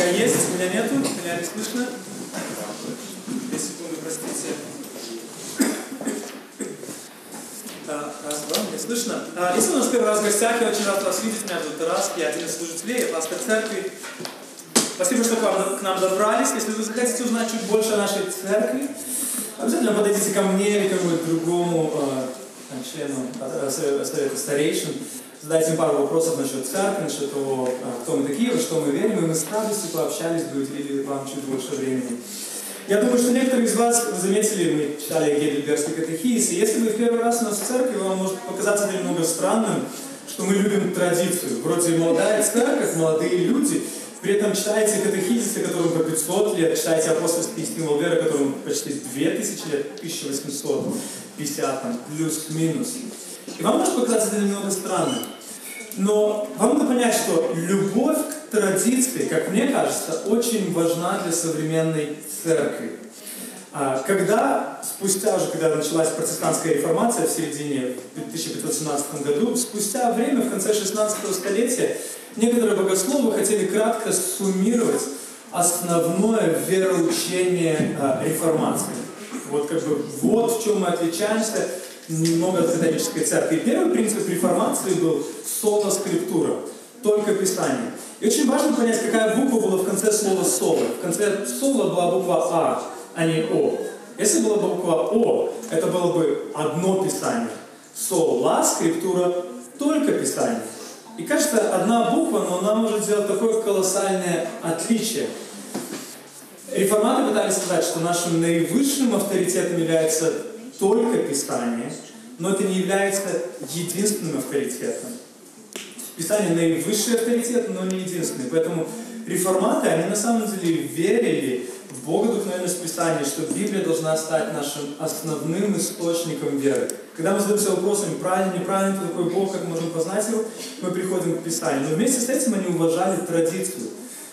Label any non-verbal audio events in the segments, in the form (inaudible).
Я есть, меня нету, меня не слышно. Две секунды, простите. Да, раз, два, мне слышно. А, если у нас первый раз в гостях, я очень рад вас видеть. Меня зовут Тарас, я один из служителей, я пастор церкви. Спасибо, что к, вам, к нам добрались. Если вы захотите узнать чуть больше о нашей церкви, обязательно подойдите ко мне или кому-нибудь другому э, члену э, совета старейшин задайте пару вопросов насчет церкви, насчет того, а, кто мы такие, во что мы верим, и мы с радостью пообщались бы, уделили вам чуть больше времени. Я думаю, что некоторые из вас заметили, мы читали Гейдельбергский катехизис, и если вы в первый раз у нас в церкви, вам может показаться немного странным, что мы любим традицию. Вроде молодая церковь, молодые люди, при этом читаете катехизисы, которым по 500 лет, читаете апостольские стимул веры, которым почти 2000 лет, 1850, там, плюс-минус. И вам может показаться это немного странным. Но вам надо понять, что любовь к традиции, как мне кажется, очень важна для современной церкви. А, когда, спустя уже, когда началась протестантская реформация в середине 1517 году, спустя время, в конце 16 столетия, некоторые богословы хотели кратко суммировать основное вероучение а, реформации. Вот как бы вот в чем мы отличаемся немного от католической церкви. И первый принцип реформации был соло скриптура, только Писание. И очень важно понять, какая буква была в конце слова соло. В конце соло была буква А, а не О. Если была буква О, это было бы одно Писание. Сола, скриптура, только Писание. И кажется, одна буква, но она может сделать такое колоссальное отличие. Реформаты пытались сказать, что нашим наивысшим авторитетом является только Писание, но это не является единственным авторитетом. Писание наивысший авторитет, но не единственный. Поэтому реформаты, они на самом деле верили в Богодухновенность Писания, что Библия должна стать нашим основным источником веры. Когда мы задаемся вопросами, правильно, неправильно, кто такой Бог, как мы можем познать его, мы приходим к Писанию. Но вместе с этим они уважали традицию.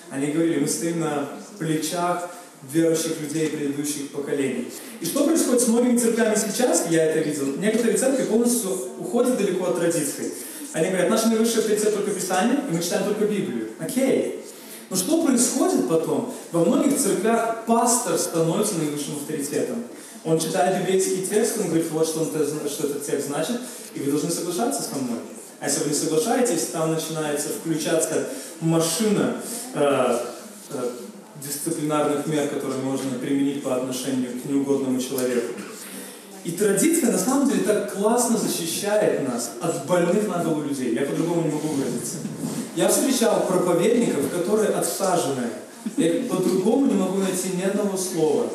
Они говорили, мы стоим на плечах верующих людей предыдущих поколений. И что происходит с многими церквями сейчас, я это видел, некоторые церкви полностью уходят далеко от традиции. Они говорят, наш наивысший авторитет только Писание, и мы читаем только Библию. Окей. Но что происходит потом? Во многих церквях пастор становится наивысшим авторитетом. Он читает библейский текст, он говорит, вот что, он, что этот текст значит, и вы должны соглашаться со мной. А если вы не соглашаетесь, там начинается включаться машина э, э, дисциплинарных мер, которые можно применить по отношению к неугодному человеку. И традиция на самом деле так классно защищает нас от больных на голову людей. Я по-другому не могу выразиться. Я встречал проповедников, которые отсажены. Я по-другому не могу найти ни одного слова.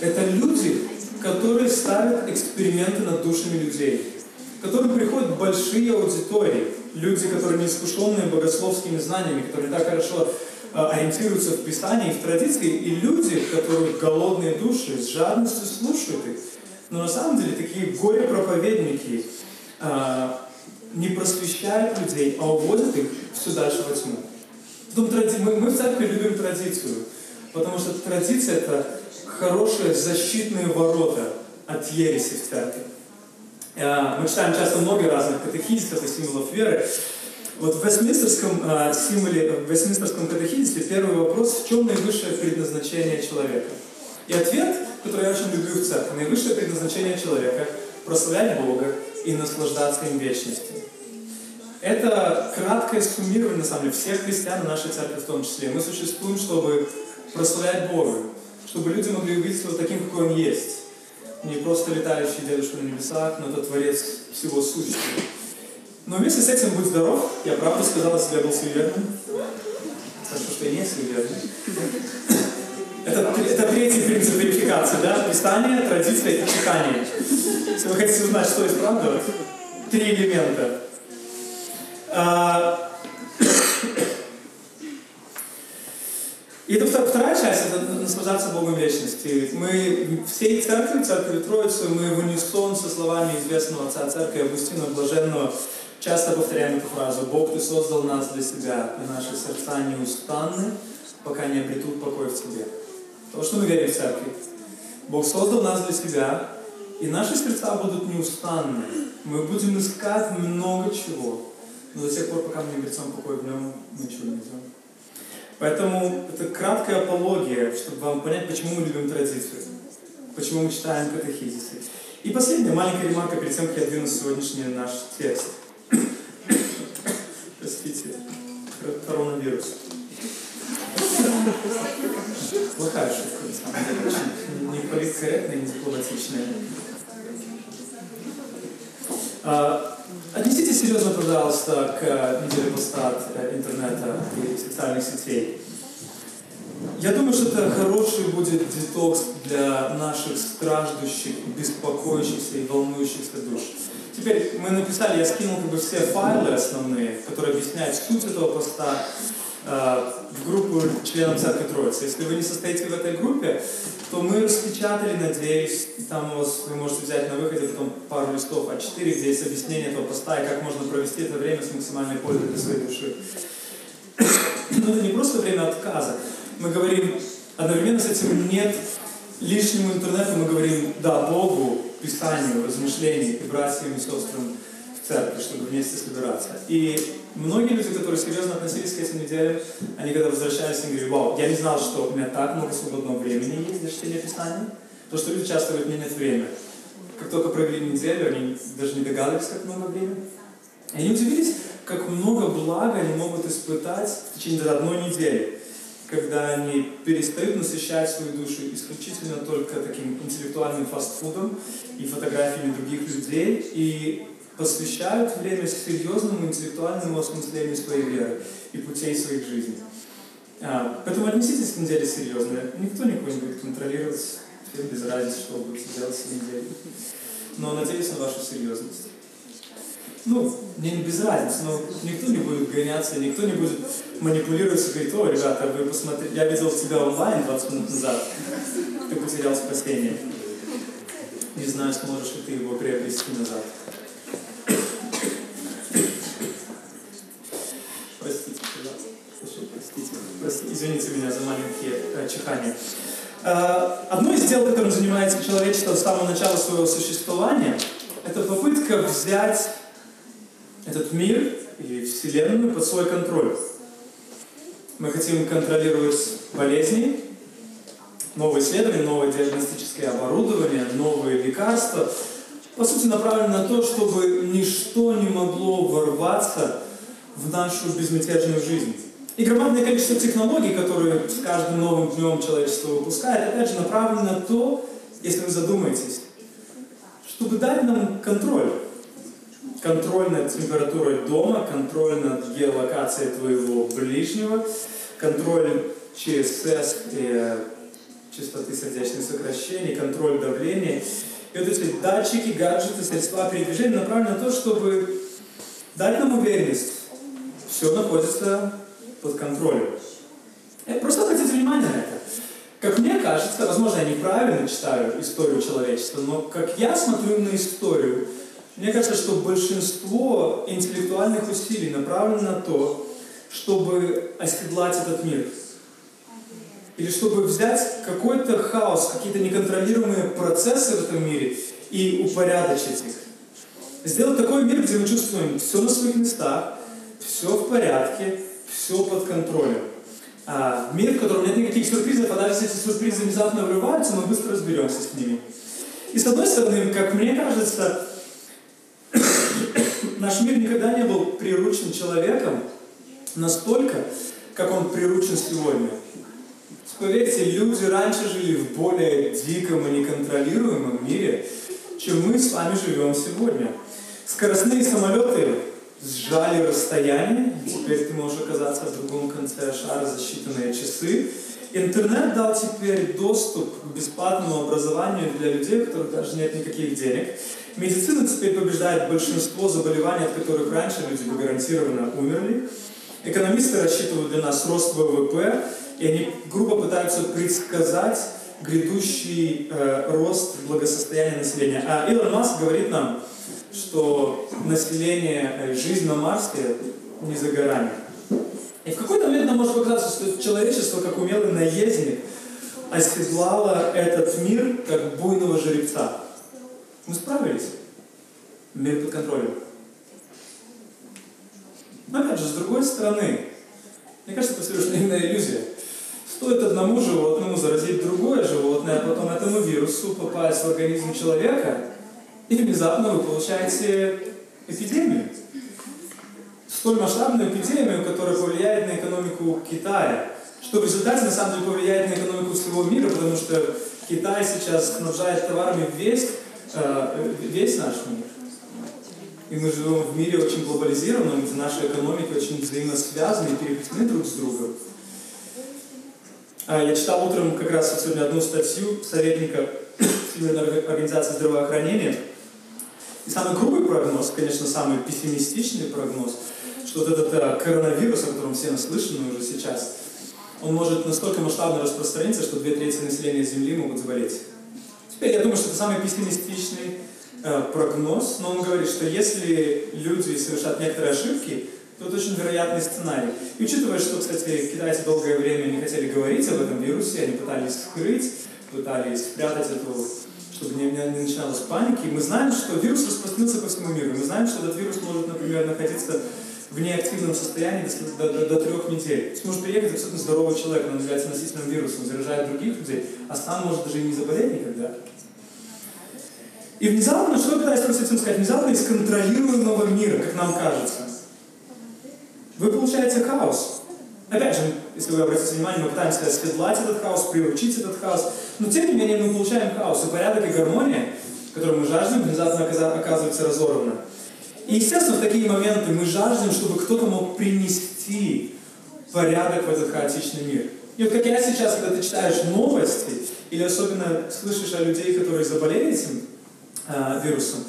Это люди, которые ставят эксперименты над душами людей. К которым приходят большие аудитории. Люди, которые не искушенные богословскими знаниями, которые так хорошо ориентируются в Писании в традиции, и люди, которые голодные души, с жадностью слушают их. Но на самом деле такие горе-проповедники э, не просвещают людей, а уводят их все дальше во тьму. Потом, мы, мы в церкви любим традицию, потому что традиция – это хорошие защитные ворота от ереси в церкви. Э, мы читаем часто много разных катехизисов и символов веры, вот в Вестминстерском э, символе, в Вестминстерском катехизисе первый вопрос, в чем наивысшее предназначение человека? И ответ, который я очень люблю в церкви, наивысшее предназначение человека – прославлять Бога и наслаждаться им вечностью. Это краткое суммирование, на самом деле, всех христиан нашей церкви в том числе. Мы существуем, чтобы прославлять Бога, чтобы люди могли увидеть его таким, какой Он есть. Не просто летающий дедушка на небесах, но это Творец всего сущего. Но вместе с этим будь здоров. Я правда сказал, если я был суеверным. Хорошо, что я не суеверный. Это, это третий принцип верификации, да? Писание, традиция и читание. Если вы хотите узнать, что есть правда, три элемента. А, и это вторая часть, это наслаждаться Богом вечности. Мы всей церкви, церкви Троицы, мы в унисон со словами известного отца церкви Августина Блаженного Часто повторяем эту фразу «Бог, Ты создал нас для себя, и наши сердца неустанны, пока не обретут покой в Тебе». То, что мы верим в церкви. Бог создал нас для себя, и наши сердца будут неустанны. Мы будем искать много чего, но до тех пор, пока мы не обретем покой в Нем, мы ничего не найдем. Поэтому это краткая апология, чтобы вам понять, почему мы любим традицию, почему мы читаем катехизисы. И последняя маленькая ремарка перед тем, как я двину сегодняшний наш текст. Простите, коронавирус. Плохая шутка, на самом деле, очень не политкорректная, не дипломатичная. А, отнеситесь серьезно, пожалуйста, к неделе поста э, интернета и социальных сетей. Я думаю, что это хороший будет детокс для наших страждущих, беспокоящихся и волнующихся душ. Теперь мы написали, я скинул как бы все файлы основные, которые объясняют суть этого поста э, в группу членов Церкви Троицы. Если вы не состоите в этой группе, то мы распечатали, надеюсь, там вас вы можете взять на выходе потом пару листов А4, где есть объяснение этого поста и как можно провести это время с максимальной пользой для своей души. (coughs) Но это не просто время отказа. Мы говорим, одновременно с этим нет лишнему интернету, мы говорим «да» Богу, Писанию, размышлению и братьям и сестрам в церкви, чтобы вместе собираться. И многие люди, которые серьезно относились к этим неделям, они когда возвращались, они говорили, вау, я не знал, что у меня так много свободного времени есть для чтения Писания, потому что люди часто говорят, у меня нет времени. Как только провели неделю, они даже не догадывались, как много времени. И они удивились, как много блага они могут испытать в течение одной недели когда они перестают насыщать свою душу исключительно только таким интеллектуальным фастфудом и фотографиями других людей, и посвящают время серьезному интеллектуальному осмыслению своей веры и путей своих жизней. А, поэтому отнеситесь к неделе серьезно. Никто никого не будет контролировать, всем без разницы, что вы будете делать с неделей. Но надеюсь на вашу серьезность ну, мне не без разницы, но никто не будет гоняться, никто не будет манипулировать и говорить, о, ребята, вы посмотрите, я видел тебя онлайн 20 минут назад, ты потерял спасение. Не знаю, сможешь ли ты его приобрести назад. Извините меня за маленькие э, чихания. Э, одно из дел, которым занимается человечество с самого начала своего существования, это попытка взять этот мир и Вселенную под свой контроль. Мы хотим контролировать болезни, новые исследования, новое диагностическое оборудование, новые лекарства. По сути, направлено на то, чтобы ничто не могло ворваться в нашу безмятежную жизнь. И громадное количество технологий, которые с каждым новым днем человечество выпускает, опять же, направлено на то, если вы задумаетесь, чтобы дать нам контроль контроль над температурой дома, контроль над геолокацией твоего ближнего, контроль ЧСС и э, частоты сердечных сокращений, контроль давления. И вот эти датчики, гаджеты, средства передвижения направлены на то, чтобы дать нам уверенность. Все находится под контролем. Я просто обратите внимание на это. Как мне кажется, возможно, я неправильно читаю историю человечества, но как я смотрю на историю, мне кажется, что большинство интеллектуальных усилий направлено на то, чтобы оседлать этот мир. Или чтобы взять какой-то хаос, какие-то неконтролируемые процессы в этом мире и упорядочить их. Сделать такой мир, где мы чувствуем все на своих местах, все в порядке, все под контролем. А мир, в котором нет никаких сюрпризов, а даже если эти сюрпризы внезапно врываются, мы быстро разберемся с ними. И с одной стороны, как мне кажется, Наш мир никогда не был приручен человеком настолько, как он приручен сегодня. Поверьте, люди раньше жили в более диком и неконтролируемом мире, чем мы с вами живем сегодня. Скоростные самолеты сжали расстояние, теперь ты можешь оказаться в другом конце шара за считанные часы. Интернет дал теперь доступ к бесплатному образованию для людей, у которых даже нет никаких денег. Медицина теперь побеждает большинство заболеваний, от которых раньше люди бы гарантированно умерли. Экономисты рассчитывают для нас рост ВВП, и они грубо пытаются предсказать грядущий э, рост благосостояния населения. А Илон Маск говорит нам, что население, э, жизнь на Марсе не за горами. И в какой-то момент нам может показаться, что человечество, как умелый наездник, оседлало этот мир, как буйного жеребца. Мы справились. Мир под контролем. Но опять же, с другой стороны, Мне кажется, это лишь наивная иллюзия. Стоит одному животному заразить другое животное, а потом этому вирусу попасть в организм человека, и внезапно вы получаете эпидемию. Столь масштабную эпидемию, которая повлияет на экономику Китая, что в результате на самом деле повлияет на экономику всего мира, потому что Китай сейчас снабжает товарами весь, весь наш мир. И мы живем в мире очень глобализированном, где наши экономики очень взаимосвязаны и переплетены друг с другом. А, я читал утром как раз сегодня одну статью советника (coughs) Всемирной организации здравоохранения. И самый грубый прогноз, конечно, самый пессимистичный прогноз, что вот этот э, коронавирус, о котором все наслышаны уже сейчас, он может настолько масштабно распространиться, что две трети населения Земли могут заболеть. Теперь я думаю, что это самый пессимистичный э, прогноз, но он говорит, что если люди совершат некоторые ошибки, то это очень вероятный сценарий. И учитывая, что, кстати, китайцы долгое время не хотели говорить об этом вирусе, они пытались скрыть, пытались спрятать эту, чтобы не, не, начиналось паники, мы знаем, что вирус распространился по всему миру. Мы знаем, что этот вирус может, например, находиться в неактивном состоянии до, до, до трех недель. То есть может приехать абсолютно здоровый человек, он является носителем вируса, он заражает других людей, а сам может даже и не заболеть никогда. И внезапно, что я пытаюсь просто этим сказать, внезапно из контролируемого мира, как нам кажется, вы получаете хаос. Опять же, если вы обратите внимание, мы пытаемся оседлать этот хаос, приучить этот хаос, но тем не менее мы получаем хаос, и порядок и гармония, которую мы жаждем, внезапно оказывается разорвана. И, естественно, в такие моменты мы жаждем, чтобы кто-то мог принести порядок в этот хаотичный мир. И вот как я сейчас, когда ты читаешь новости, или особенно слышишь о людей, которые заболели этим э, вирусом,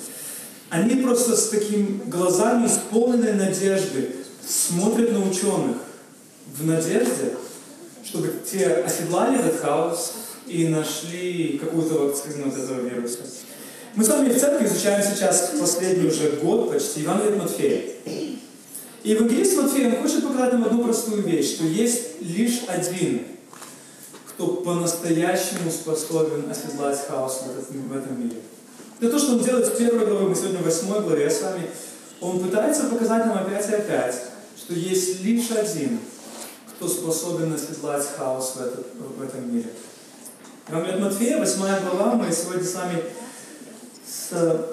они просто с таким глазами исполненной надежды смотрят на ученых в надежде, чтобы те оседлали этот хаос и нашли какую-то вакцину от этого вируса. Мы с вами в церкви изучаем сейчас последний уже год почти Евангелие от Матфея. И Евангелист Матфей, он хочет показать нам одну простую вещь, что есть лишь один, кто по-настоящему способен оседлать хаос в, в этом мире. Это то, что он делает в первой главе, мы сегодня в восьмой главе с вами. Он пытается показать нам опять и опять, что есть лишь один, кто способен оседлать хаос в, в этом мире. Евангелие от Матфея, 8 глава, мы сегодня с вами с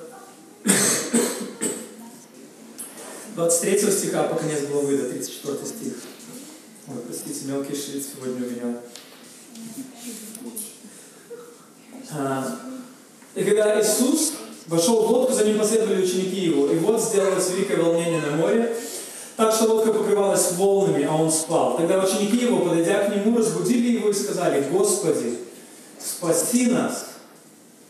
23 стиха по конец главы до 34 стих. Ой, простите, мелкий шрифт сегодня у меня. А, и когда Иисус вошел в лодку, за ним последовали ученики его. И вот сделалось великое волнение на море, так что лодка покрывалась волнами, а он спал. Тогда ученики его, подойдя к нему, разбудили его и сказали, «Господи, спаси нас,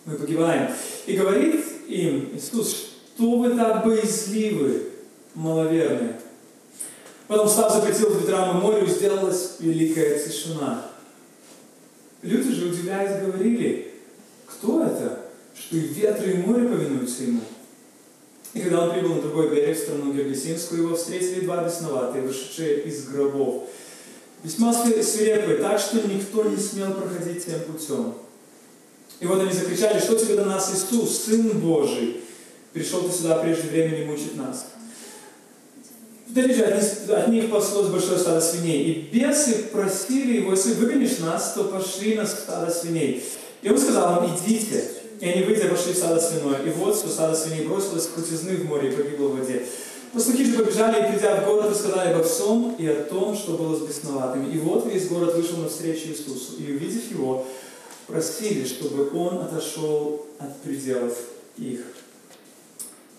мы погибаем». И говорит им Иисус, что вы так боязливы, маловерные. Потом став запретил ветрам и морю, сделалась великая тишина. Люди же, удивляясь, говорили, кто это, что и ветры, и море повинуются ему. И когда он прибыл на другой берег, в страну Гергесинскую, его встретили два бесноватые, вышедшие из гробов. Весьма свирепые, так что никто не смел проходить тем путем. И вот они закричали, что тебе до нас Иисус, Сын Божий, пришел ты сюда прежде времени мучить нас. Вдали же от от них паслось большое стадо свиней. И бесы просили его, если выгонишь нас, то пошли на стадо свиней. И он сказал им, идите. И они, выйдя, пошли в стадо свиное. И вот, что стадо свиней бросилось в крутизны в море и погибло в воде. Пастухи же побежали и, придя в город, рассказали обо всем и о том, что было с бесноватыми. И вот весь город вышел навстречу Иисусу. И, увидев его, просили, чтобы он отошел от пределов их.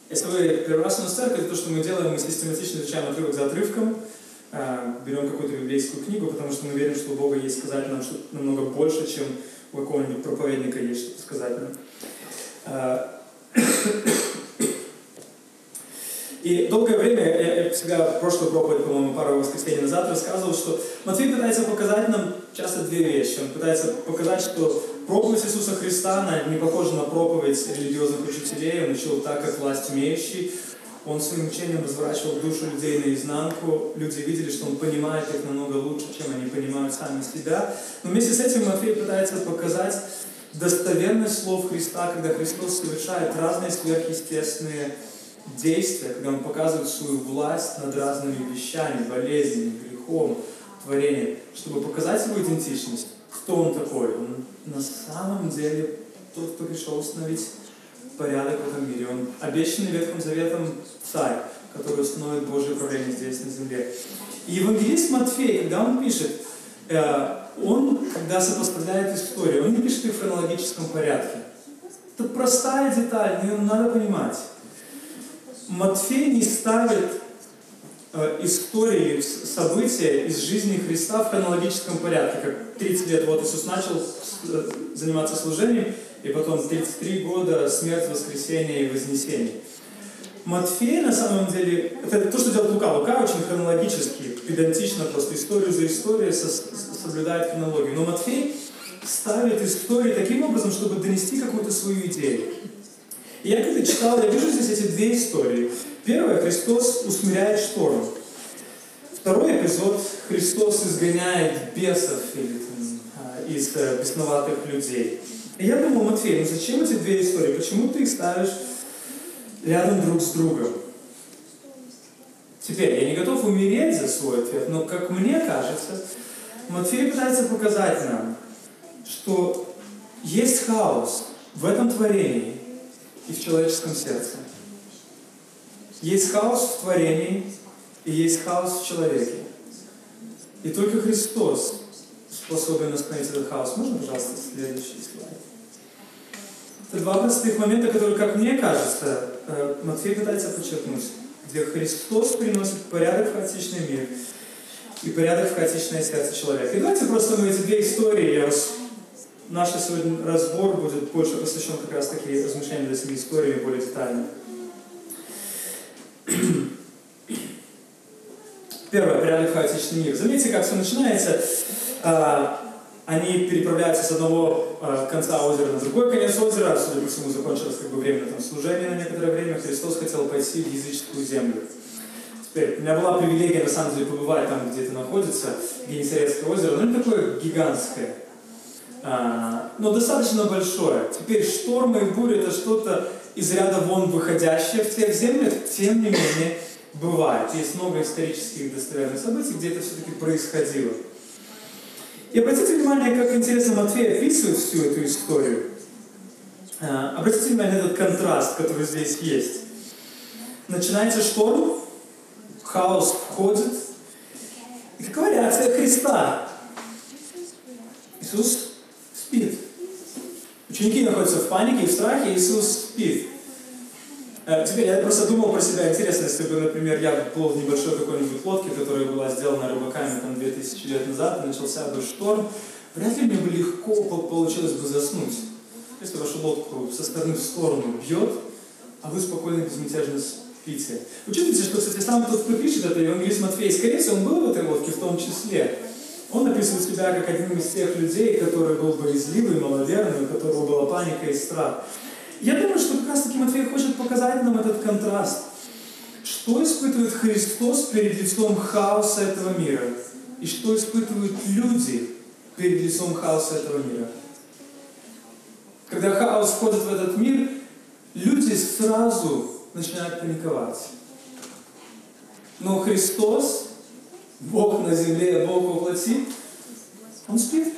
Если вы первый раз у нас в церкви, то, что мы делаем, мы систематично изучаем отрывок за отрывком, а, берем какую-то библейскую книгу, потому что мы верим, что у Бога есть сказать нам что-то намного больше, чем у какого-нибудь проповедника есть что-то сказать нам. И долгое время, я, я всегда в прошлую проповедь, по-моему, пару воскресений назад рассказывал, что Матвей пытается показать нам часто две вещи. Он пытается показать, что проповедь Иисуса Христа, она не похожа на проповедь религиозных учителей, он учил так, как власть имеющий. Он своим учением разворачивал душу людей наизнанку. Люди видели, что он понимает их намного лучше, чем они понимают сами себя. Но вместе с этим Матвей пытается показать достоверность слов Христа, когда Христос совершает разные сверхъестественные действия, когда Он показывает свою власть над разными вещами, болезнями, грехом, творение, чтобы показать его идентичность, кто он такой. Он на самом деле тот, кто пришел установить порядок в этом мире. Он обещанный Ветхим Заветом царь, который установит Божье правление здесь, на земле. И евангелист Матфей, когда он пишет, э, он, когда сопоставляет историю, он не пишет их в хронологическом порядке. Это простая деталь, но ее надо понимать. Матфей не ставит э, истории, события из жизни Христа в хронологическом порядке, как 30 лет вот Иисус начал э, заниматься служением, и потом 33 года смерть, воскресение и вознесение. Матфей, на самом деле, это то, что делает Лука. Лука очень хронологически, педантично, просто историю за историей соблюдает хронологию. Но Матфей ставит истории таким образом, чтобы донести какую-то свою идею. И я когда читал, я вижу здесь эти две истории. Первое, Христос усмиряет шторм. Второй эпизод, Христос изгоняет бесов или, а, из э, бесноватых людей. И я думал, Матфей, ну зачем эти две истории? Почему ты их ставишь рядом друг с другом? Теперь, я не готов умереть за свой ответ, но, как мне кажется, Матфей пытается показать нам, что есть хаос в этом творении и в человеческом сердце. Есть хаос в творении и есть хаос в человеке. И только Христос способен остановить этот хаос. Можно, пожалуйста, следующий слайд? Это два простых момента, которые, как мне кажется, э, Матфей пытается подчеркнуть, где Христос приносит порядок в хаотичный мир и порядок в хаотичное сердце человека. И давайте просто мы эти две истории, я вас Наш сегодня разбор будет больше посвящен как раз таки размышлениям над этими историями более детально. (clears throat) Первое, порядок хаотичный мир. Заметьте, как все начинается. А, они переправляются с одного а, конца озера на другой конец озера. Судя по всему, закончилось как бы время там служения на некоторое время. Христос хотел пойти в языческую землю. Теперь, у меня была привилегия, на самом деле, побывать там, где это находится, Генесарецкое озеро, но не такое гигантское. А, но достаточно большое. Теперь штормы и бури это что-то из ряда вон выходящее в тех землях, тем не менее бывает. Есть много исторических достоверных событий, где это все-таки происходило. И обратите внимание, как интересно Матфей описывает всю эту историю. А, обратите внимание на этот контраст, который здесь есть. Начинается шторм, хаос входит. И какова реакция Христа? Иисус. Ученики находятся в панике, в страхе, Иисус спит. Э, теперь я просто думал про себя, интересно, если бы, например, я плыл в небольшой какой-нибудь лодке, которая была сделана рыбаками там 2000 лет назад, и начался бы шторм, вряд ли мне бы легко получилось бы заснуть. Если вашу лодку со стороны в сторону бьет, а вы спокойно безмятежно спите. Учитывайте, что, кстати, сам тот, кто пишет это, евангелист Матфей, скорее всего, он был в этой лодке в том числе. Он описывает себя как один из тех людей, который был боязливый, маловерный, у которого была паника и страх. Я думаю, что как раз таки Матфей хочет показать нам этот контраст. Что испытывает Христос перед лицом хаоса этого мира? И что испытывают люди перед лицом хаоса этого мира? Когда хаос входит в этот мир, люди сразу начинают паниковать. Но Христос Бог на земле, Бог воплоти, он спит.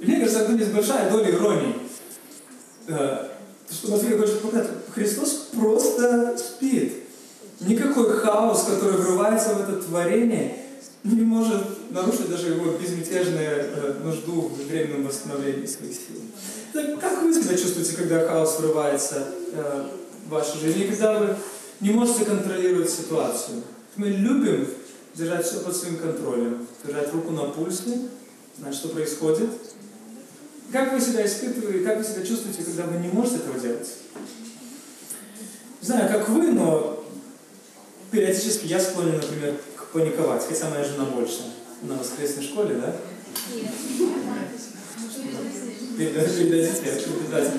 И мне кажется, это здесь большая доля иронии. Э, что Матфей хочет показать, Христос просто спит. Никакой хаос, который врывается в это творение, не может нарушить даже его безмятежную э, нужду в временном восстановлении своих сил. Так как вы себя чувствуете, когда хаос врывается э, в вашу жизнь, когда вы не можете контролировать ситуацию? Мы любим держать все под своим контролем, держать руку на пульсе, знать, что происходит. Как вы себя испытываете, как вы себя чувствуете, когда вы не можете этого делать? Не знаю, как вы, но периодически я склонен, например, к паниковать, хотя моя жена больше. На воскресной школе, да? Передайте, передайте, передайте.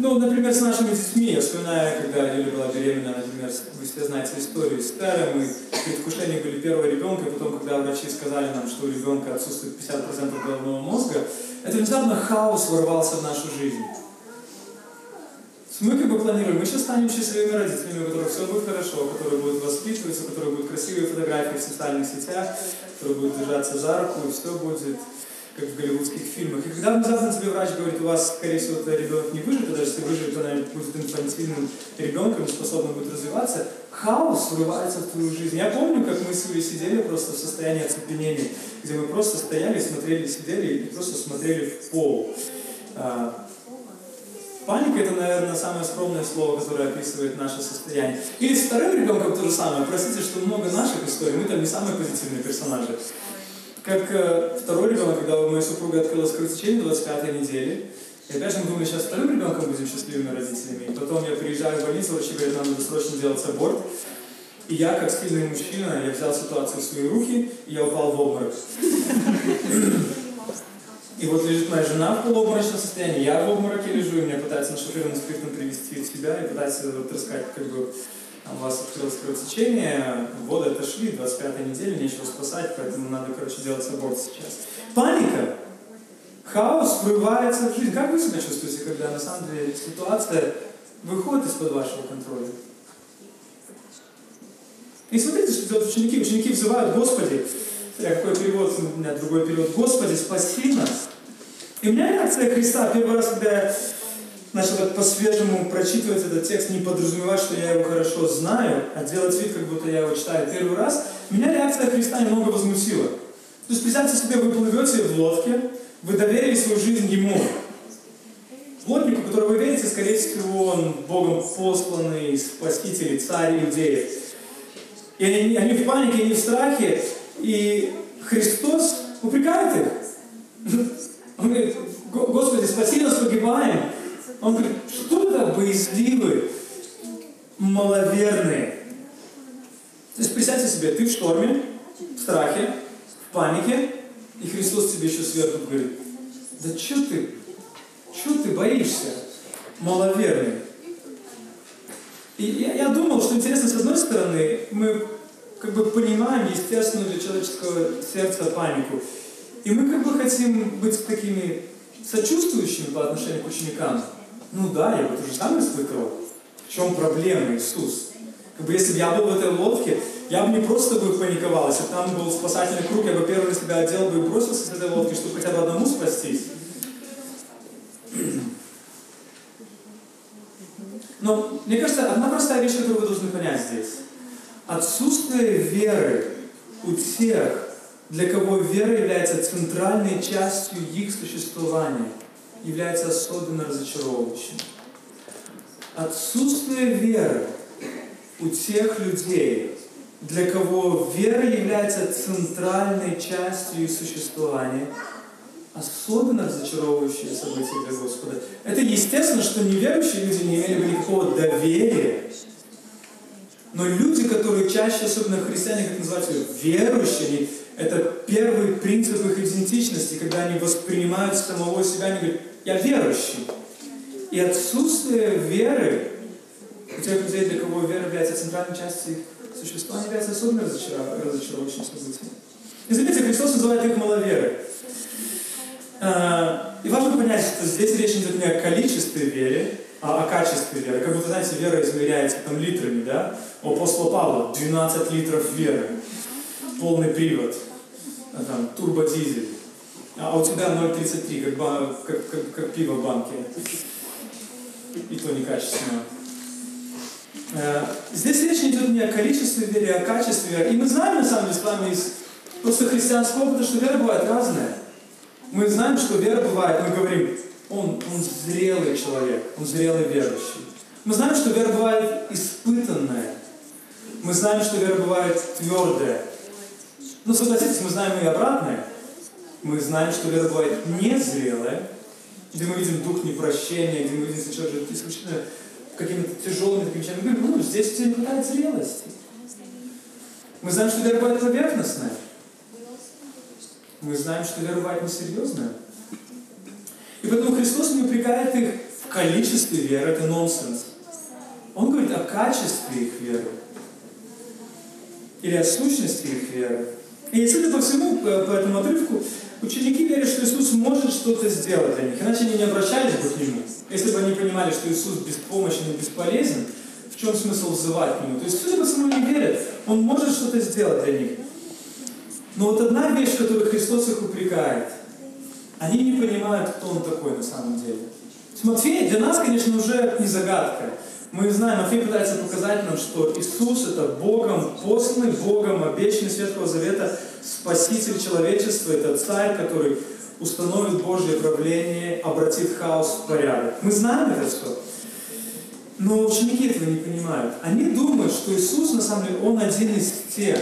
Ну, например, с нашими детьми, я вспоминаю, когда Лиля была беременна, например, вы все знаете историю с Терой, мы предвкушение были первого ребенка, и потом, когда врачи сказали нам, что у ребенка отсутствует 50% головного мозга, это внезапно хаос ворвался в нашу жизнь. Мы как бы планируем, мы сейчас станем счастливыми родителями, у которых все будет хорошо, которые будут воспитываться, у которых будут красивые фотографии в социальных сетях, которые будут держаться за руку, и все будет как в голливудских фильмах. И когда внезапно тебе врач говорит, у вас, скорее всего, ребенок не выживет, а даже если выживет, то, наверное, будет инфантильным ребенком, способным будет развиваться, хаос врывается в твою жизнь. Я помню, как мы с Юлей сидели просто в состоянии оцепенения, где мы просто стояли, смотрели, сидели и просто смотрели в пол. А, Паника – это, наверное, самое скромное слово, которое описывает наше состояние. Или с вторым ребенком то же самое. Простите, что много наших историй, мы там не самые позитивные персонажи. Как э, второй ребенок, когда у моей супруги открылось кровотечение 25 недели, и опять же мы думали, сейчас вторым ребенком будем счастливыми родителями. И потом я приезжаю в больницу, врачи говорят, нам надо срочно делать аборт. И я, как сильный мужчина, я взял ситуацию в свои руки, и я упал в обморок. И вот лежит моя жена в полуобморочном состоянии, я в обмороке лежу, и меня пытаются нашофированным спиртом привести в себя, и пытаются вот рассказать, как бы, у вас открылось кровотечение, воды отошли, 25 неделя, нечего спасать, поэтому надо, короче, делать аборт сейчас. Паника! Хаос врывается в жизнь. Как вы себя чувствуете, когда на самом деле ситуация выходит из-под вашего контроля? И смотрите, что делают ученики. Ученики взывают, Господи, я какой перевод, у меня другой перевод, Господи, спаси нас. И у меня реакция Христа, первый раз, когда я начал так по-свежему прочитывать этот текст, не подразумевать, что я его хорошо знаю, а делать вид, как будто я его читаю первый раз, меня реакция Христа немного возмутила. То есть представьте себе, вы плывете в лодке, вы доверили свою жизнь Ему. Плотнику, которого вы верите, скорее всего, он Богом посланный спаситель, царь иудеев. И они, они в панике, они в страхе, и Христос упрекает их. Он говорит, Господи, спаси нас, погибаем. Он говорит, что вы так боязливы, маловерные? То есть представьте себе, ты в шторме, в страхе, в панике, и Христос тебе еще сверху говорит, да что ты, что ты боишься, маловерный? И я, я думал, что интересно, с одной стороны, мы как бы понимаем естественную для человеческого сердца панику. И мы как бы хотим быть такими сочувствующими по отношению к ученикам. Ну да, я вот уже сам испытывал. В чем проблема, Иисус? Как бы если бы я был в этой лодке, я бы не просто бы паниковал, если бы там был спасательный круг, я бы первый на себя одел бы и бросился с этой лодки, чтобы хотя бы одному спастись. (clears throat) Но мне кажется, одна простая вещь, которую вы должны понять здесь. Отсутствие веры у тех, для кого вера является центральной частью их существования, является особенно разочаровывающим. Отсутствие веры у тех людей, для кого вера является центральной частью их существования, особенно разочаровывающее событие для Господа. Это естественно, что неверующие люди не имели бы никакого доверия. Но люди, которые чаще, особенно христиане, как называются, верующие, это первый принцип их идентичности, когда они воспринимают самого себя, они говорят, я верующий. И отсутствие веры у тех людей, для кого вера является центральной частью их существа, является особенно разочаровывающим событием. И заметьте, Христос называет их маловеры. А, и важно понять, что здесь речь идет не о количестве веры, а о качестве веры. Как будто, знаете, вера измеряется там литрами, да? У апостола Павла 12 литров веры, полный привод, а там, турбодизель. А у тебя 0,33, как, как, как, как пиво в банке. И то некачественно. Э, здесь речь идет не о количестве веры, а о качестве веры. И мы знаем, на самом деле, с вами из просто христианского опыта, что вера бывает разная. Мы знаем, что вера бывает, мы говорим, он, он зрелый человек, он зрелый верующий. Мы знаем, что вера бывает испытанная. Мы знаем, что вера бывает твердая. Но согласитесь, мы знаем и обратное. Мы знаем, что вера бывает незрелая, где мы видим дух непрощения, где мы видим, что человек живет исключительно какими-то тяжелыми такими вещами. Мы говорим, ну, здесь все не хватает зрелости. Мы знаем, что вера бывает поверхностная. Мы знаем, что вера бывает несерьезная. И поэтому Христос не упрекает их в количестве веры, это нонсенс. Он говорит о качестве их веры. Или о сущности их веры. И судя по всему, по, по этому отрывку, Ученики верят, что Иисус может что-то сделать для них, иначе они не обращались бы к Нему. Если бы они понимали, что Иисус беспомощен и бесполезен, в чем смысл взывать к Нему? То есть, по всему, не верят, Он может что-то сделать для них. Но вот одна вещь, в которой Христос их упрекает, они не понимают, кто Он такой на самом деле. Матфей для нас, конечно, уже не загадка. Мы знаем, Матфей пытается показать нам, что Иисус это Богом посланный, Богом обещанный Светлого Завета Спаситель человечества, это Царь, который установит Божье правление, обратит хаос в порядок. Мы знаем это все. Но ученики этого не понимают. Они думают, что Иисус, на самом деле, Он один из тех,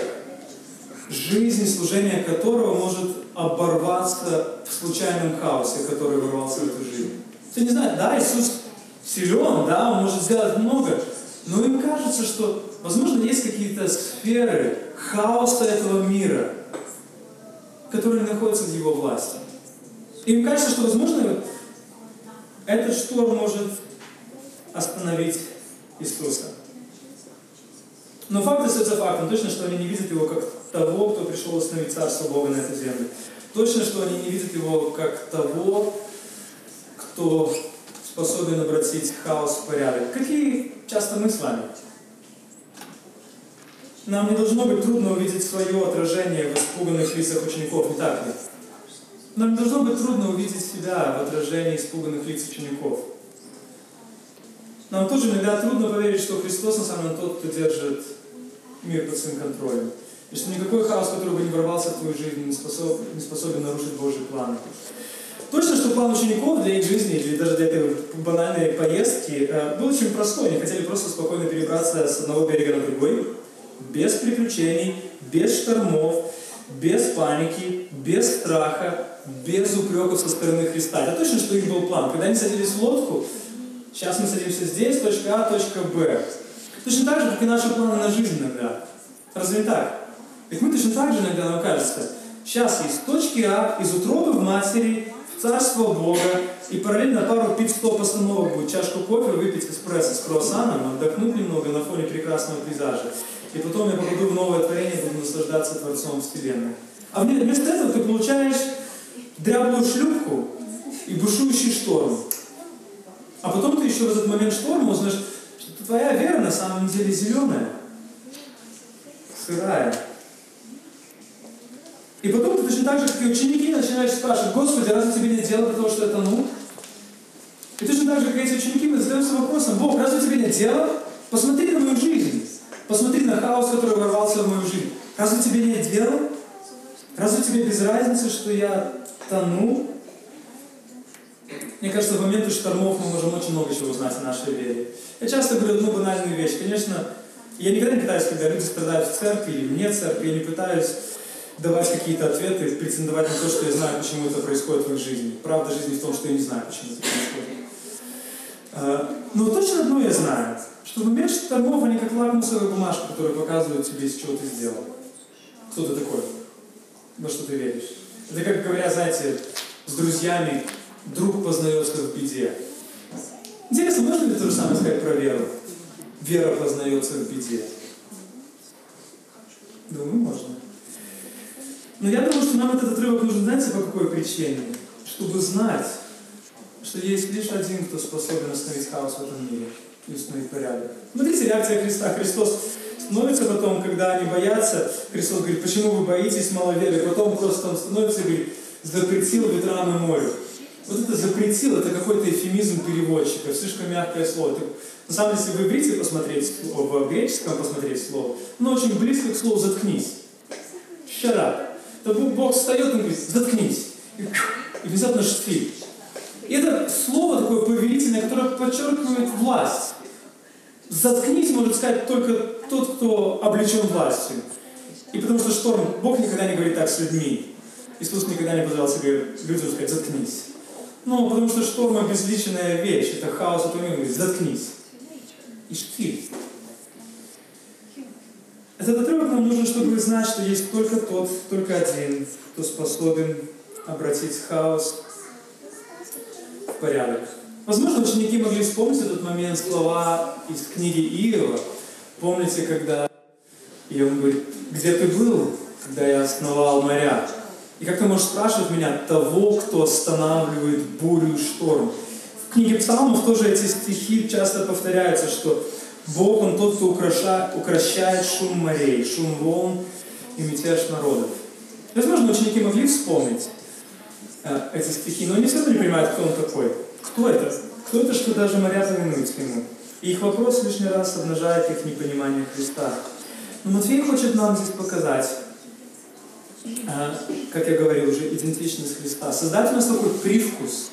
жизнь, служение которого может оборваться в случайном хаосе, который ворвался в эту жизнь. Ты не знаешь, да, Иисус силен, да, он может сделать много, но им кажется, что, возможно, есть какие-то сферы хаоса этого мира, которые находятся в его власти. Им кажется, что, возможно, этот шторм может остановить Иисуса. Но факт остается фактом. Точно, что они не видят его как того, кто пришел остановить Царство Бога на эту землю. Точно, что они не видят его как того, кто способен обратить хаос в порядок. Какие часто мы с вами? Нам не должно быть трудно увидеть свое отражение в испуганных лицах учеников, не так ли? Нам не должно быть трудно увидеть себя в отражении испуганных лиц учеников. Нам тоже иногда трудно поверить, что Христос на самом деле тот, кто держит мир под своим контролем. И что никакой хаос, который бы не ворвался в твою жизнь, не способен, не способен нарушить Божий план. Точно, что план учеников для их жизни или даже для этой банальной поездки э, был очень простой. Они хотели просто спокойно перебраться с одного берега на другой, без приключений, без штормов, без паники, без страха, без упреков со стороны Христа. Это точно, что их был план. Когда они садились в лодку, сейчас мы садимся здесь, точка А, точка Б. Точно так же, как и наши планы на жизнь иногда. Разве так? Ведь мы точно так же иногда, нам кажется, сейчас есть точки А, из утробы в матери, Царство Бога, и параллельно пару пит-стоп остановок будет, чашку кофе, выпить эспрессо с круассаном, отдохнуть немного на фоне прекрасного пейзажа. И потом я попаду в новое творение, буду наслаждаться Творцом Вселенной. А вместо этого ты получаешь дряблую шлюпку и бушующий шторм. А потом ты еще в этот момент шторма узнаешь, что твоя вера на самом деле зеленая, сырая. И потом ты точно так же, как и ученики, начинаешь спрашивать, Господи, разве тебе нет дела до того, что это ну? И точно так же, как эти ученики, мы задаемся вопросом, Бог, разве тебе нет дела? Посмотри на мою жизнь. Посмотри на хаос, который ворвался в мою жизнь. Разве тебе нет дела? Разве тебе без разницы, что я тону? Мне кажется, в моменты штормов мы можем очень много чего узнать о нашей вере. Я часто говорю одну банальную вещь. Конечно, я никогда не пытаюсь, когда люди страдают в церкви или вне церкви, я не пытаюсь давать какие-то ответы, претендовать на то, что я знаю, почему это происходит в их жизни. Правда жизни в том, что я не знаю, почему это происходит. А, но точно одно я знаю, что в момент штормов они как лакмусовая бумажка, которая показывает тебе, из чего ты сделал. Кто ты такой? Во что ты веришь? Это как говорят, знаете, с друзьями, друг познается в беде. Интересно, можно ли то же самое сказать про веру? Вера познается в беде. Думаю, можно. Но я думаю, что нам этот отрывок нужен, знаете, по какой причине? Чтобы знать, что есть лишь один, кто способен остановить хаос в этом мире и установить порядок. Смотрите, реакция Христа. Христос становится потом, когда они боятся, Христос говорит, почему вы боитесь маловеры? Потом просто он становится и говорит, запретил ветрам и морю. Вот это запретил, это какой-то эфемизм переводчика, слишком мягкое слово. на самом деле, если в иврите посмотреть, в греческом посмотреть слово, оно очень близко к слову «заткнись». Up то Бог встает и говорит, заткнись. И, внезапно штиль. И это слово такое повелительное, которое подчеркивает власть. Заткнись, может сказать только тот, кто облечен властью. И потому что шторм, Бог никогда не говорит так с людьми. Иисус никогда не позвался людям сказать, заткнись. Ну, потому что шторм обезличенная вещь, это хаос, это говорит, заткнись. И штиль. Этот отрывок нам нужен, чтобы знать, что есть только тот, только один, кто способен обратить хаос в порядок. Возможно, ученики могли вспомнить этот момент слова из книги Иова. Помните, когда и он говорит, где ты был, когда я основал моря? И как ты можешь спрашивать меня того, кто останавливает бурю и шторм? В книге Псалмов тоже эти стихи часто повторяются, что Бог, Он тот, кто украшает, укращает шум морей, шум волн и мятеж народов. Возможно, ученики могли вспомнить э, эти стихи, но они все равно не понимают, кто он такой. Кто это? Кто это, что даже моря повинуются ему? И их вопрос лишний раз обнажает их непонимание Христа. Но Матфей хочет нам здесь показать, э, как я говорил уже, идентичность Христа. Создать у нас такой привкус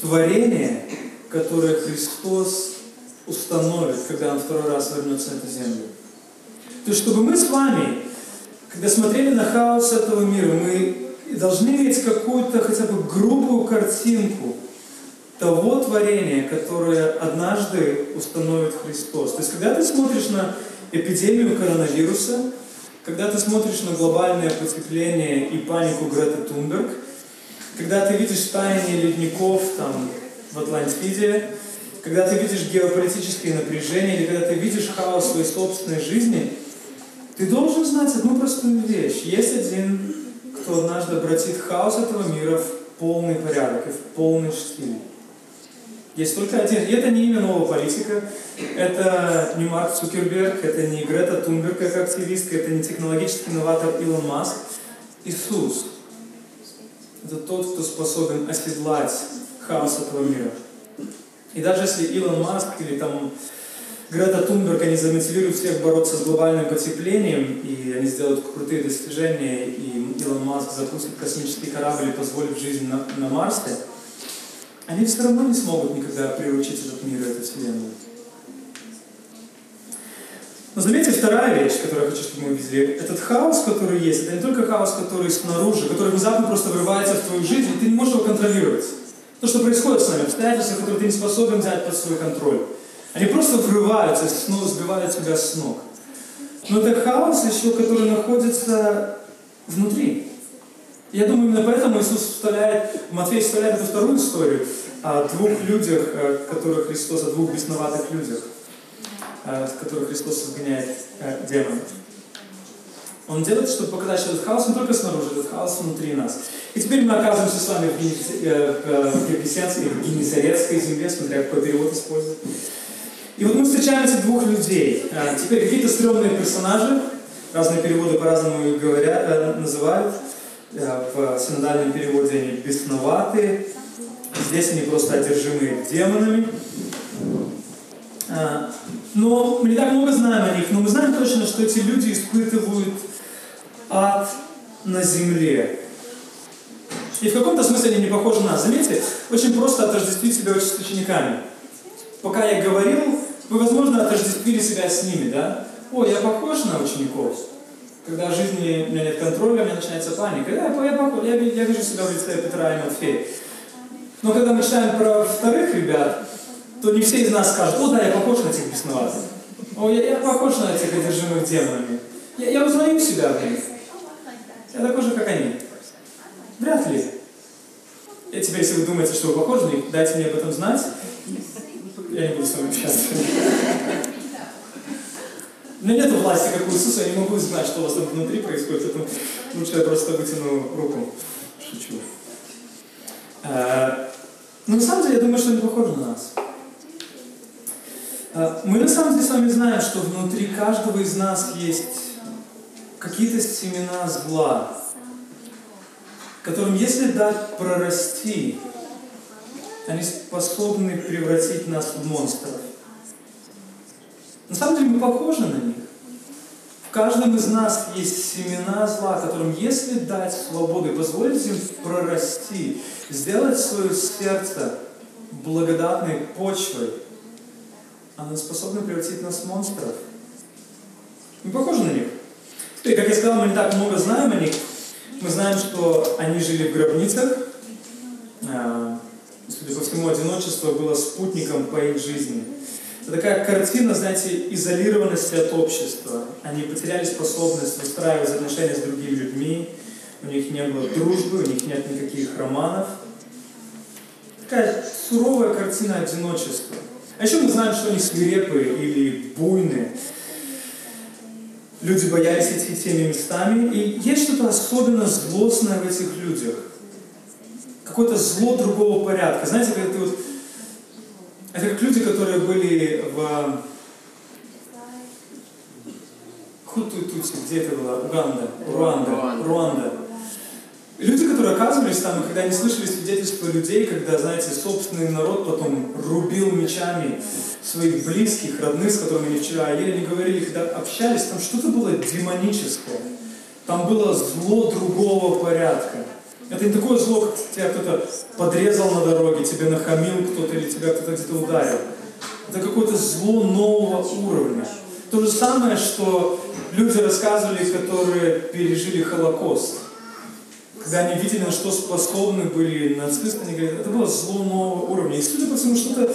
творения, которое Христос установит, когда Он второй раз вернется на эту землю. То есть, чтобы мы с вами, когда смотрели на хаос этого мира, мы должны иметь какую-то хотя бы грубую картинку того творения, которое однажды установит Христос. То есть, когда ты смотришь на эпидемию коронавируса, когда ты смотришь на глобальное потепление и панику Грета Тунберг, когда ты видишь таяние ледников там, в Атлантиде, когда ты видишь геополитические напряжения, или когда ты видишь хаос в своей собственной жизни, ты должен знать одну простую вещь. Есть один, кто однажды обратит хаос этого мира в полный порядок и в полный штиль. Есть только один. И это не имя нового политика, это не Марк Цукерберг, это не Грета Тунберг как активистка, это не технологический новатор Илон Маск. Иисус. Это тот, кто способен оседлать хаос этого мира. И даже если Илон Маск или там Грета Тунберг, они замотивируют всех бороться с глобальным потеплением, и они сделают крутые достижения, и Илон Маск запустит космический корабль и позволит жизнь на, на Марсе, они все равно не смогут никогда приручить этот мир и эту Вселенную. Но заметьте, вторая вещь, которую я хочу, чтобы мы увидели, этот хаос, который есть, это не только хаос, который снаружи, который внезапно просто врывается в твою жизнь, и ты не можешь его контролировать. То, что происходит с нами, обстоятельства, которые ты не способен взять под свой контроль. Они просто врываются, снова сбивают тебя с ног. Но это хаос еще, который находится внутри. Я думаю, именно поэтому Иисус вставляет, Матфей вставляет эту вторую историю о двух людях, э, которых Христос, о двух бесноватых людях, э, которых Христос изгоняет э, демонов. Он делает, чтобы показать, что этот хаос не только снаружи, этот хаос внутри нас. И теперь мы оказываемся с вами в, Генесарецкой, в Генесарецкой земле, смотря какой перевод использовать. И вот мы встречаем этих двух людей. А, теперь какие-то стрёмные персонажи, разные переводы по-разному их говорят, э, называют. Э, в синодальном переводе они бесноватые, здесь они просто одержимые демонами. Но мы не так много знаем о них, но мы знаем точно, что эти люди испытывают ад на земле. И в каком-то смысле они не похожи на нас. Заметьте, очень просто отождествить себя с учениками. Пока я говорил, вы, возможно, отождествили себя с ними, да? О, я похож на учеников. Когда в жизни у меня нет контроля, у меня начинается паника. Да, я, похож, я, я вижу себя в лице Петра и Матфея. Но когда мы читаем про вторых ребят, то не все из нас скажут, о, да, я похож на этих бесноватых. О, я, я похож на этих одержимых демонами. Я, я узнаю себя в них. Я такой же, как они. Вряд ли. И теперь, если вы думаете, что вы похожи на них, дайте мне об этом знать. Я не буду с вами общаться. У меня нет власти, как у Иисуса, я не могу знать, что у вас там внутри происходит, поэтому лучше я просто вытяну руку. Шучу. А, но на самом деле, я думаю, что они похожи на нас. А, мы на самом деле с вами знаем, что внутри каждого из нас есть какие-то семена зла, которым, если дать прорасти, они способны превратить нас в монстров. На самом деле мы похожи на них. В каждом из нас есть семена зла, которым, если дать свободу и позволить им прорасти, сделать свое сердце благодатной почвой, оно способно превратить нас в монстров. Мы похожи на них. И, как я сказал, мы не так много знаем о них. Мы знаем, что они жили в гробницах. А, судя по всему, одиночество было спутником по их жизни. Это такая картина, знаете, изолированности от общества. Они потеряли способность выстраивать отношения с другими людьми. У них не было дружбы, у них нет никаких романов. Такая суровая картина одиночества. А еще мы знаем, что они свирепые или буйные. Люди боялись идти теми местами. И есть что-то особенно злостное в этих людях. Какое-то зло другого порядка. Знаете, когда ты вот... Это как люди, которые были в Хуту-Тутси, где это было? Уганда, Руанда, Руанда. Люди, которые оказывались там, когда они слышали свидетельства людей, когда, знаете, собственный народ потом рубил мечами своих близких, родных, с которыми они вчера ели, они говорили, когда общались, там что-то было демоническое. Там было зло другого порядка. Это не такое зло, как тебя кто-то подрезал на дороге, тебе нахамил кто-то или тебя кто-то где-то ударил. Это какое-то зло нового уровня. То же самое, что люди рассказывали, которые пережили Холокост. Когда они видели, на что способны были нацисты, они говорят, это было зло нового уровня. И судя по всему, что-то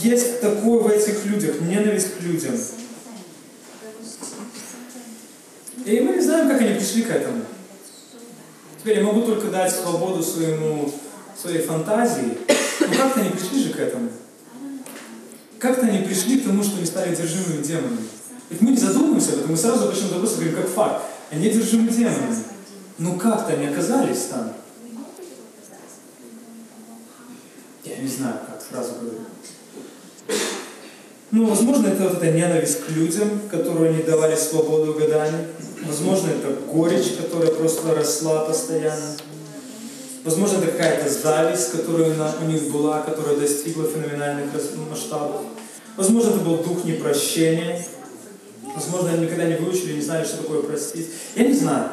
есть такое в этих людях, ненависть к людям. И мы не знаем, как они пришли к этому. Теперь я могу только дать свободу своему, своей фантазии, но как-то они пришли же к этому. Как-то они пришли к тому, что они стали одержимыми демонами. Ведь мы не задумываемся об этом, мы сразу вопрос и говорим, как факт. Они одержимы демонами. Ну как-то они оказались там. Я не знаю, как сразу говорю. Ну, возможно, это вот эта ненависть к людям, которую они давали свободу гаданию. Возможно, это горечь, которая просто росла постоянно. Возможно, это какая-то зависть, которая у них была, которая достигла феноменальных масштабов. Возможно, это был дух непрощения. Возможно, они никогда не выучили, не знали, что такое простить. Я не знаю.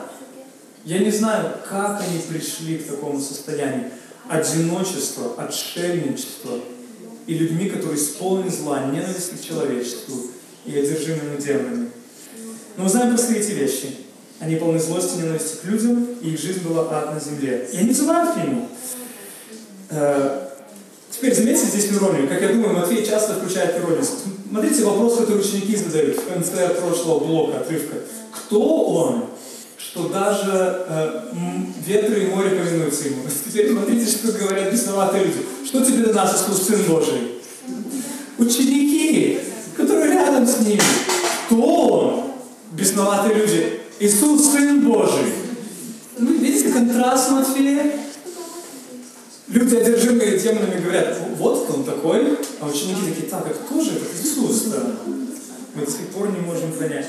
Я не знаю, как они пришли к такому состоянию. Одиночество, отшельничество и людьми, которые исполнены зла, ненависти к человечеству и одержимыми демонами. Но мы знаем простые эти вещи. Они полны злости, ненависти к людям, и их жизнь была ад на земле. Они взывают к нему. Э, теперь заметьте здесь иронию. Как я думаю, Матфей часто включает иронию. Смотрите вопрос, который ученики задают в конце прошлого блока, отрывка. Кто он, что даже э, ветры и море повинуются ему? (laughs) Теперь смотрите, что говорят бесноватые люди. Что тебе до нас, Иисус, Сын Божий? Ученики, которые рядом с ним. Кто он? Бесноватые люди. Иисус, Сын Божий. Ну, видите контраст Матфея? Люди, одержимые демонами, говорят, вот кто он такой, а ученики такие, так, а кто же этот Иисус-то? Мы до сих пор не можем понять.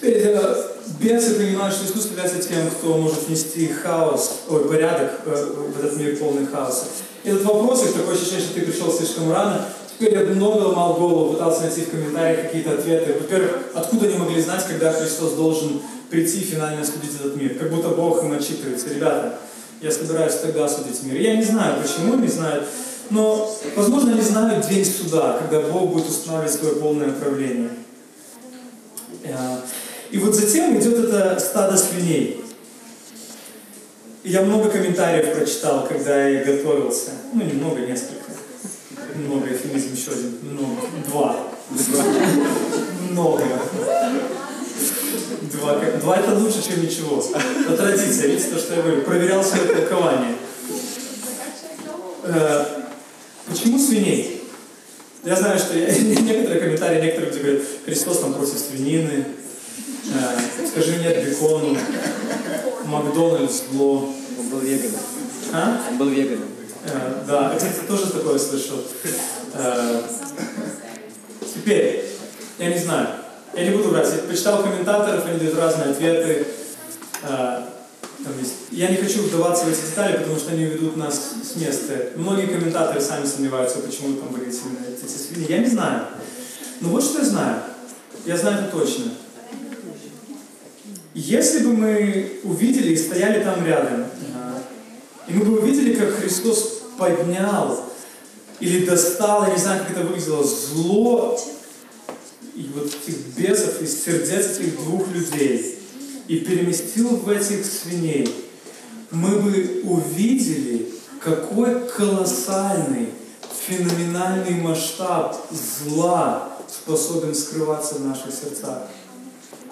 Теперь э, бесы понимают, что Иисус является тем, кто может внести хаос, ой, порядок э, в этот мир полный хаоса. Этот вопрос, их такое ощущение, что ты пришел слишком рано, теперь я много ломал голову, пытался найти в комментариях какие-то ответы. Во-первых, откуда они могли знать, когда Христос должен прийти и финально судить этот мир? Как будто Бог им отчитывается. Ребята, я собираюсь тогда судить мир. Я не знаю, почему не знаю, но, возможно, они знают день суда, когда Бог будет устанавливать свое полное правление. И вот затем идет это стадо свиней. Я много комментариев прочитал, когда я готовился. Ну, немного, несколько. Много, эфемизм еще один. Много. Два. Много. Два, два это лучше, чем ничего. Это традиция, видите, то, что я говорю. Проверял свое толкование. Э, почему свиней? Я знаю, что я, (laughs) некоторые комментарии, некоторые люди говорят, Христос там против свинины, э, скажи нет бекону, Макдональдс зло. Он был веганом. А? Он был веганом. Э, да, я тоже такое слышал. Э, теперь, я не знаю, я не буду брать, я почитал комментаторов, они дают разные ответы. Э. Я не хочу вдаваться в эти детали, потому что они ведут нас с места. Многие комментаторы сами сомневаются, почему там были эти свиньи. Я не знаю. Но вот что я знаю. Я знаю это точно. Если бы мы увидели и стояли там рядом, и мы бы увидели, как Христос поднял или достал, я не знаю, как это выглядело, зло и вот этих бесов из сердец этих двух людей и переместил в этих свиней, мы бы увидели, какой колоссальный, феноменальный масштаб зла способен скрываться в наших сердцах.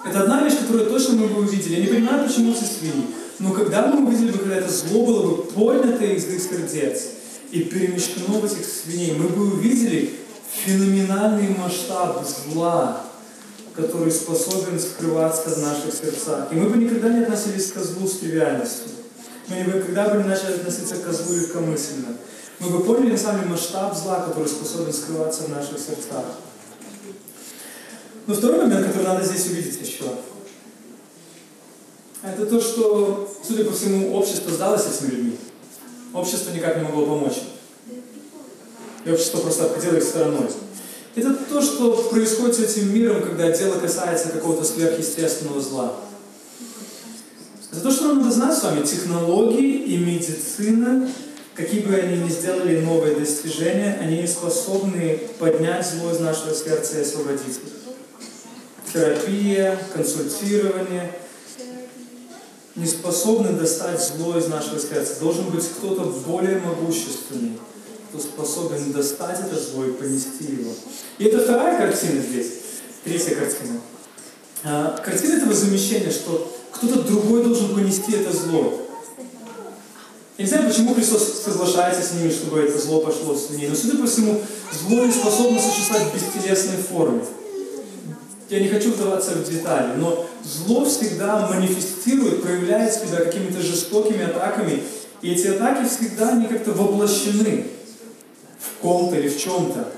Это одна вещь, которую точно мы бы увидели. Я не понимаю, почему эти свиньи. Но когда мы увидели бы, когда это зло было бы поднято из их сердец и перемещено в этих свиней, мы бы увидели феноменальный масштаб зла, который способен скрываться в наших сердцах. И мы бы никогда не относились к козлу с тривиальностью. Мы бы никогда бы не начали относиться к козлу легкомысленно. Мы бы поняли деле масштаб зла, который способен скрываться в наших сердцах. Но второй момент, который надо здесь увидеть еще, это то, что, судя по всему, общество сдалось этими людьми. Общество никак не могло помочь. И общество просто обходило их стороной. Это то, что происходит с этим миром, когда дело касается какого-то сверхъестественного зла. Это то, что нам надо знать с вами. Технологии и медицина, какие бы они ни сделали новые достижения, они не способны поднять зло из нашего сердца и освободить. Терапия, консультирование не способны достать зло из нашего сердца. Должен быть кто-то более могущественный кто способен достать это зло и понести его. И это вторая картина здесь, третья картина. А, картина этого замещения, что кто-то другой должен понести это зло. Я не знаю, почему Христос соглашается с ними, чтобы это зло пошло с ними, но, судя по всему, зло не способно существовать в бестелесной форме. Я не хочу вдаваться в детали, но зло всегда манифестирует, проявляет себя какими-то жестокими атаками, и эти атаки всегда они как-то воплощены в ком-то или в чем-то.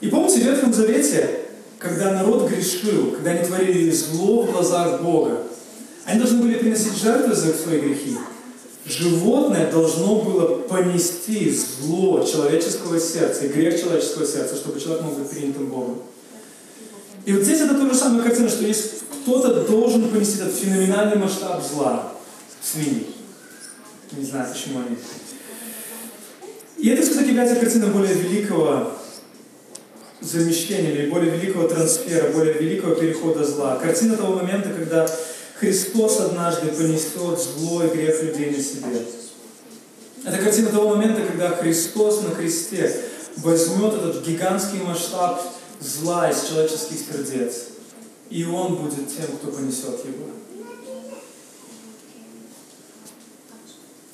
И помните, в Ветхом Завете, когда народ грешил, когда они творили зло в глазах Бога, они должны были приносить жертвы за свои грехи. Животное должно было понести зло человеческого сердца и грех человеческого сердца, чтобы человек мог быть принятым Богом. И вот здесь это то же самое картина, что есть кто-то должен понести этот феноменальный масштаб зла свиньи. Не знаю, почему они и это, кстати, является картиной более великого замещения или более великого трансфера, более великого перехода зла. Картина того момента, когда Христос однажды понесет зло и грех людей на себе. Это картина того момента, когда Христос на кресте возьмет этот гигантский масштаб зла из человеческих сердец, и Он будет тем, кто понесет его.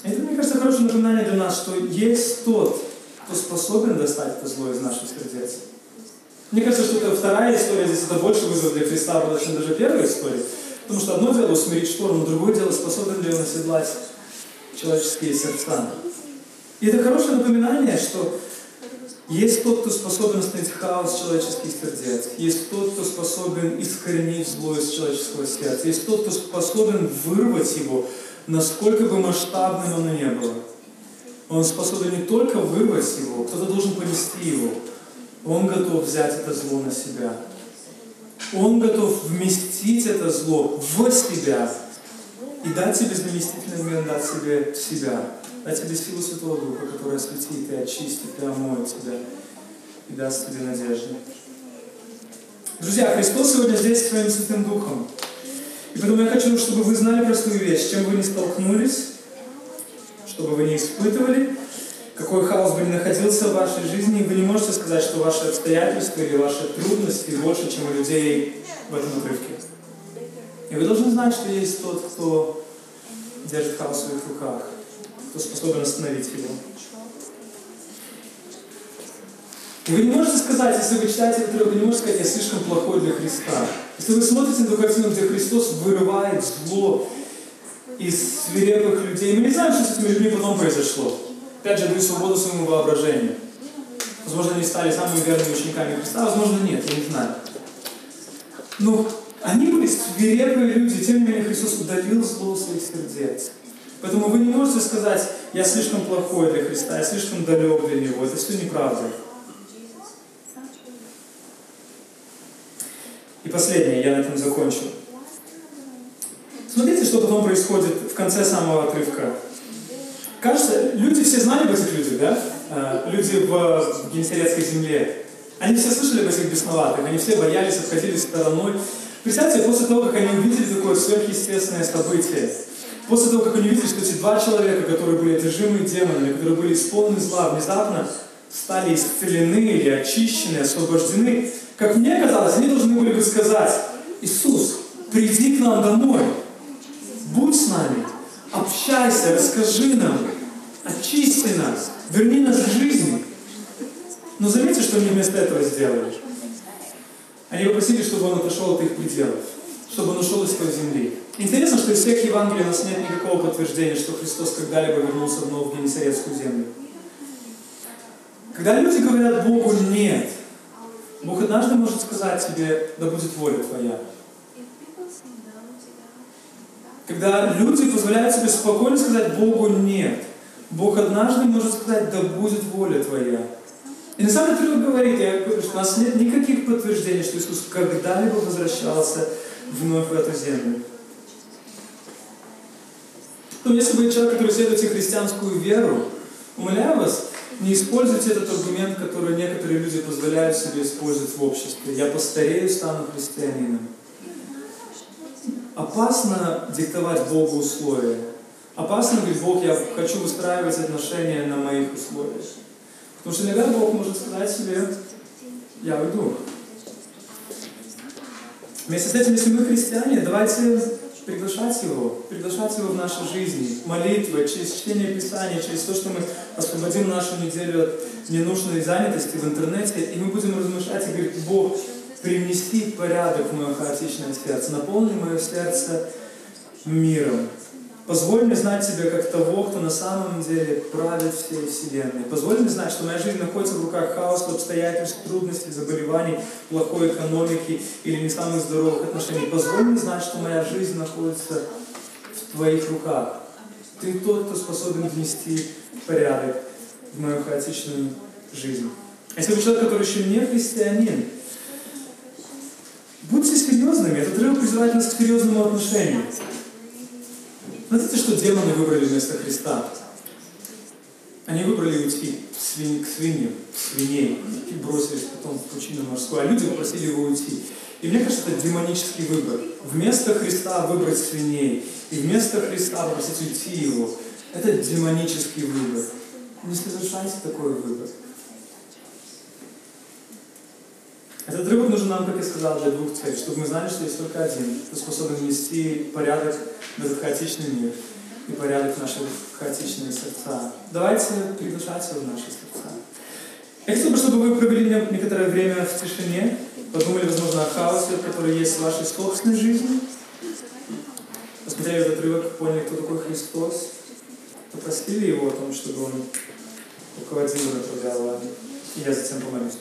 Это, мне кажется, хорошее напоминание для нас, что есть тот, кто способен достать это зло из наших сердец. Мне кажется, что это вторая история здесь, это больше вызов для Христа чем даже первая история. Потому что одно дело усмирить шторм, другое дело, способен ли он оседлать человеческие сердца. И это хорошее напоминание, что есть тот, кто способен остановить хаос человеческих сердец. Есть тот, кто способен искоренить зло из человеческого сердца. Есть тот, кто способен вырвать его насколько бы масштабным оно ни было. Он способен не только вырвать его, кто-то должен понести его. Он готов взять это зло на себя. Он готов вместить это зло в себя и дать тебе заместительный момент, дать тебе себя, дать тебе силу Святого Духа, которая осветит и очистит, и омоет тебя, и даст тебе надежду. Друзья, Христос сегодня здесь своим Святым Духом. И поэтому я хочу, чтобы вы знали простую вещь, чем вы не столкнулись, чтобы вы не испытывали, какой хаос бы ни находился в вашей жизни, вы не можете сказать, что ваши обстоятельства или ваши трудности больше, чем у людей в этом отрывке. И вы должны знать, что есть тот, кто держит хаос в своих руках, кто способен остановить его. И вы не можете сказать, если вы читаете отрывок, вы не можете сказать, я слишком плохой для Христа. Если вы смотрите на ту картину, где Христос вырывает зло из свирепых людей, мы не знаем, что с этими людьми потом произошло. Опять же, даю свободу своему воображению. Возможно, они стали самыми верными учениками Христа, возможно, нет, я не знаю. Но они были свирепые люди, тем не менее Христос удалил зло своих сердец. Поэтому вы не можете сказать, я слишком плохой для Христа, я слишком далек для Него. Это все неправда. И последнее, я на этом закончу. Смотрите, что потом происходит в конце самого отрывка. Кажется, люди все знали об этих людях, да? А, люди в Генесарецкой земле. Они все слышали об этих бесноватых, они все боялись, обходили стороной. Представьте, после того, как они увидели такое сверхъестественное событие, после того, как они увидели, что эти два человека, которые были одержимы демонами, которые были исполнены зла, внезапно стали исцелены или очищены, освобождены, как мне казалось, они должны были бы сказать, Иисус, приди к нам домой, будь с нами, общайся, расскажи нам, очисти нас, верни нас к жизни. Но заметьте, что они вместо этого сделали. Они попросили, чтобы он отошел от их пределов, чтобы он ушел из той земли. Интересно, что из всех Евангелий у нас нет никакого подтверждения, что Христос когда-либо вернулся вновь в Генесарецкую землю. Когда люди говорят Богу «нет», Бог однажды может сказать тебе «да будет воля твоя». Когда люди позволяют себе спокойно сказать Богу «нет», Бог однажды может сказать «да будет воля твоя». И на самом деле говорит, я говорю, что у нас нет никаких подтверждений, что Иисус когда-либо возвращался вновь в эту землю. Но если вы человек, который следуете христианскую веру, умоляю вас, не используйте этот аргумент, который некоторые люди позволяют себе использовать в обществе. Я постарею, стану христианином. Опасно диктовать Богу условия. Опасно говорить, Бог, я хочу выстраивать отношения на моих условиях. Потому что иногда Бог может сказать себе, я уйду. Вместе с этим, если мы христиане, давайте приглашать Его, приглашать Его в нашей жизни, молитвой, через чтение Писания, через то, что мы освободим нашу неделю от ненужной занятости в интернете, и мы будем размышлять и говорить, Бог, привнести порядок в мое хаотичное сердце, наполни мое сердце миром. Позволь мне знать Тебя как того, кто на самом деле правит всей Вселенной. Позволь мне знать, что моя жизнь находится в руках хаоса, обстоятельств, трудностей, заболеваний, плохой экономики или не самых здоровых отношений. Позволь мне знать, что моя жизнь находится в Твоих руках. Ты тот, кто способен внести порядок в мою хаотичную жизнь. Если вы человек, который еще не христианин, будьте серьезными. Этот рыв призывает нас к серьезному отношению. Знаете, что демоны выбрали вместо Христа? Они выбрали уйти к, к свиньям, свиней, и бросились потом в пучину морскую, а люди попросили его уйти. И мне кажется, это демонический выбор. Вместо Христа выбрать свиней, и вместо Христа попросить уйти его. Это демонический выбор. Не совершайте такой выбор. Этот отрывок нужен нам, как я сказал, для двух целей, чтобы мы знали, что есть только один, кто способен внести порядок в этот хаотичный мир и порядок в наши хаотичные сердца. Давайте приглашать его в наши сердца. Я хотел бы, чтобы вы провели некоторое время в тишине, подумали, возможно, о хаосе, который есть в вашей собственной жизни, посмотрели этот отрывок, поняли, кто такой Христос, попросили его о том, чтобы он руководил направлял вами. И я затем помолюсь.